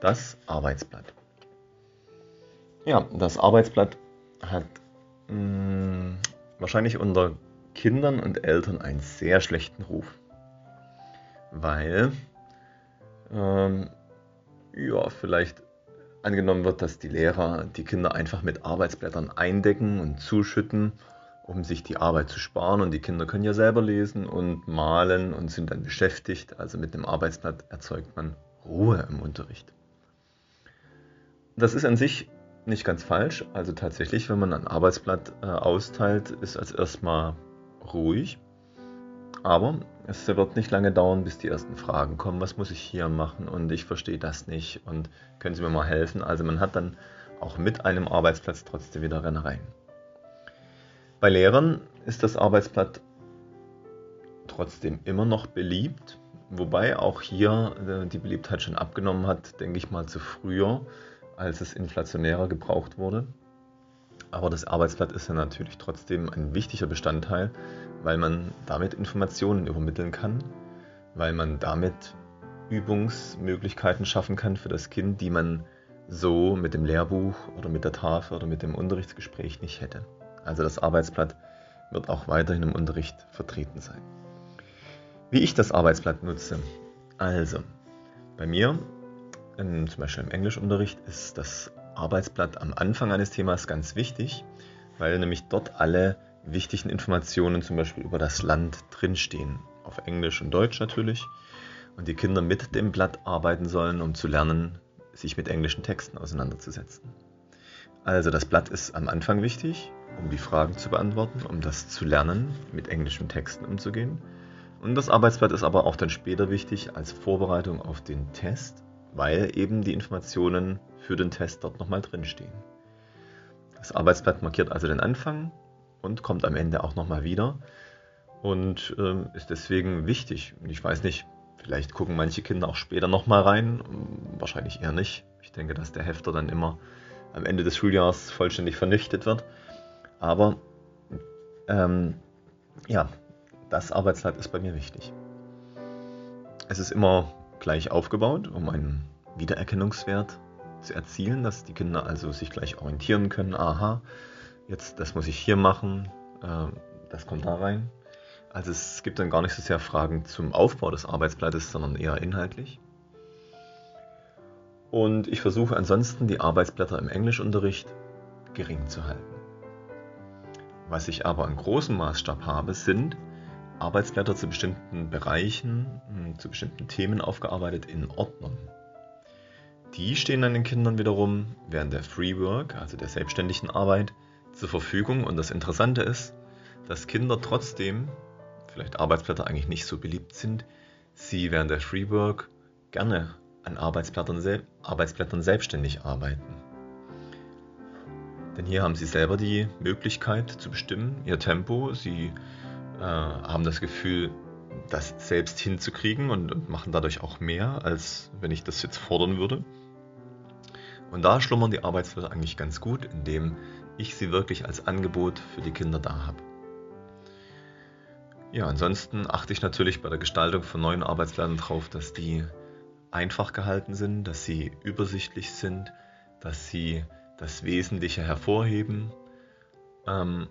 Das Arbeitsblatt. Ja, das Arbeitsblatt hat mh, mm, wahrscheinlich unter Kindern und Eltern einen sehr schlechten Ruf. Weil, ähm, ja, vielleicht angenommen wird, dass die Lehrer die Kinder einfach mit Arbeitsblättern eindecken und zuschütten, um sich die Arbeit zu sparen. Und die Kinder können ja selber lesen und malen und sind dann beschäftigt. Also mit dem Arbeitsblatt erzeugt man Ruhe im Unterricht. Das ist an sich nicht ganz falsch. Also tatsächlich, wenn man ein Arbeitsblatt äh, austeilt, ist als erstmal ruhig. Aber es wird nicht lange dauern, bis die ersten Fragen kommen. Was muss ich hier machen? Und ich verstehe das nicht. Und können Sie mir mal helfen? Also man hat dann auch mit einem Arbeitsplatz trotzdem wieder Rennereien. Bei Lehrern ist das Arbeitsblatt trotzdem immer noch beliebt. Wobei auch hier äh, die Beliebtheit schon abgenommen hat, denke ich mal, zu früher als es inflationärer gebraucht wurde. Aber das Arbeitsblatt ist ja natürlich trotzdem ein wichtiger Bestandteil, weil man damit Informationen übermitteln kann, weil man damit Übungsmöglichkeiten schaffen kann für das Kind, die man so mit dem Lehrbuch oder mit der Tafel oder mit dem Unterrichtsgespräch nicht hätte. Also das Arbeitsblatt wird auch weiterhin im Unterricht vertreten sein. Wie ich das Arbeitsblatt nutze. Also, bei mir in, zum Beispiel im Englischunterricht ist das Arbeitsblatt am Anfang eines Themas ganz wichtig, weil nämlich dort alle wichtigen Informationen zum Beispiel über das Land drinstehen. Auf Englisch und Deutsch natürlich. Und die Kinder mit dem Blatt arbeiten sollen, um zu lernen, sich mit englischen Texten auseinanderzusetzen. Also das Blatt ist am Anfang wichtig, um die Fragen zu beantworten, um das zu lernen, mit englischen Texten umzugehen. Und das Arbeitsblatt ist aber auch dann später wichtig als Vorbereitung auf den Test weil eben die Informationen für den Test dort nochmal drinstehen. Das Arbeitsblatt markiert also den Anfang und kommt am Ende auch nochmal wieder und äh, ist deswegen wichtig. Ich weiß nicht, vielleicht gucken manche Kinder auch später nochmal rein, wahrscheinlich eher nicht. Ich denke, dass der Hefter dann immer am Ende des Schuljahres vollständig vernichtet wird. Aber ähm, ja, das Arbeitsblatt ist bei mir wichtig. Es ist immer gleich aufgebaut, um einen Wiedererkennungswert zu erzielen, dass die Kinder also sich gleich orientieren können. Aha, jetzt das muss ich hier machen, äh, das kommt da rein. Also es gibt dann gar nicht so sehr Fragen zum Aufbau des Arbeitsblattes, sondern eher inhaltlich. Und ich versuche ansonsten die Arbeitsblätter im Englischunterricht gering zu halten. Was ich aber in großem Maßstab habe, sind Arbeitsblätter zu bestimmten Bereichen, hm, zu bestimmten Themen aufgearbeitet in Ordnern. Die stehen dann den Kindern wiederum während der Free Work, also der selbstständigen Arbeit, zur Verfügung. Und das Interessante ist, dass Kinder trotzdem, vielleicht Arbeitsblätter eigentlich nicht so beliebt sind, sie während der Free Work gerne an Arbeitsblättern, Arbeitsblättern selbstständig arbeiten. Denn hier haben sie selber die Möglichkeit zu bestimmen, ihr Tempo. Sie äh, haben das Gefühl, das selbst hinzukriegen und, und machen dadurch auch mehr, als wenn ich das jetzt fordern würde. Und da schlummern die Arbeitsblätter eigentlich ganz gut, indem ich sie wirklich als Angebot für die Kinder da habe. Ja, ansonsten achte ich natürlich bei der Gestaltung von neuen Arbeitsplänen darauf, dass die einfach gehalten sind, dass sie übersichtlich sind, dass sie das Wesentliche hervorheben ähm,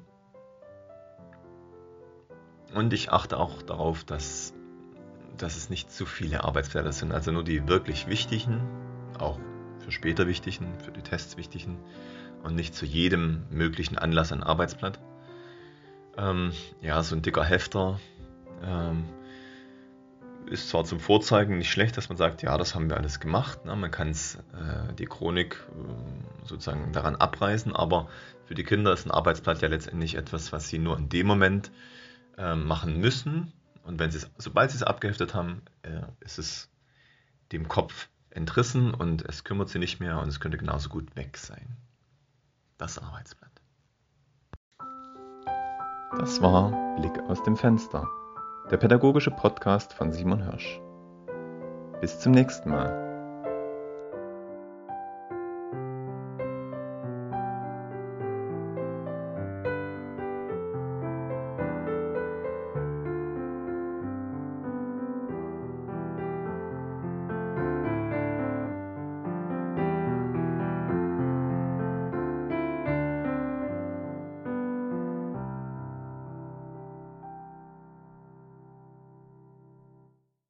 und ich achte auch darauf, dass, dass es nicht zu viele Arbeitsblätter sind, also nur die wirklich wichtigen, auch für später wichtigen, für die Tests wichtigen und nicht zu jedem möglichen Anlass ein Arbeitsblatt. Ähm, ja, so ein dicker Hefter ähm, ist zwar zum Vorzeigen nicht schlecht, dass man sagt, ja, das haben wir alles gemacht. Ne? Man kann äh, die Chronik äh, sozusagen daran abreißen, aber für die Kinder ist ein Arbeitsblatt ja letztendlich etwas, was sie nur in dem Moment äh, machen müssen. Und wenn sie es, sobald sie es abgeheftet haben, äh, ist es dem Kopf entrissen und es kümmert sie nicht mehr und es könnte genauso gut weg sein. Das Arbeitsblatt. Das war Blick aus dem Fenster, der pädagogische Podcast von Simon Hirsch. Bis zum nächsten Mal.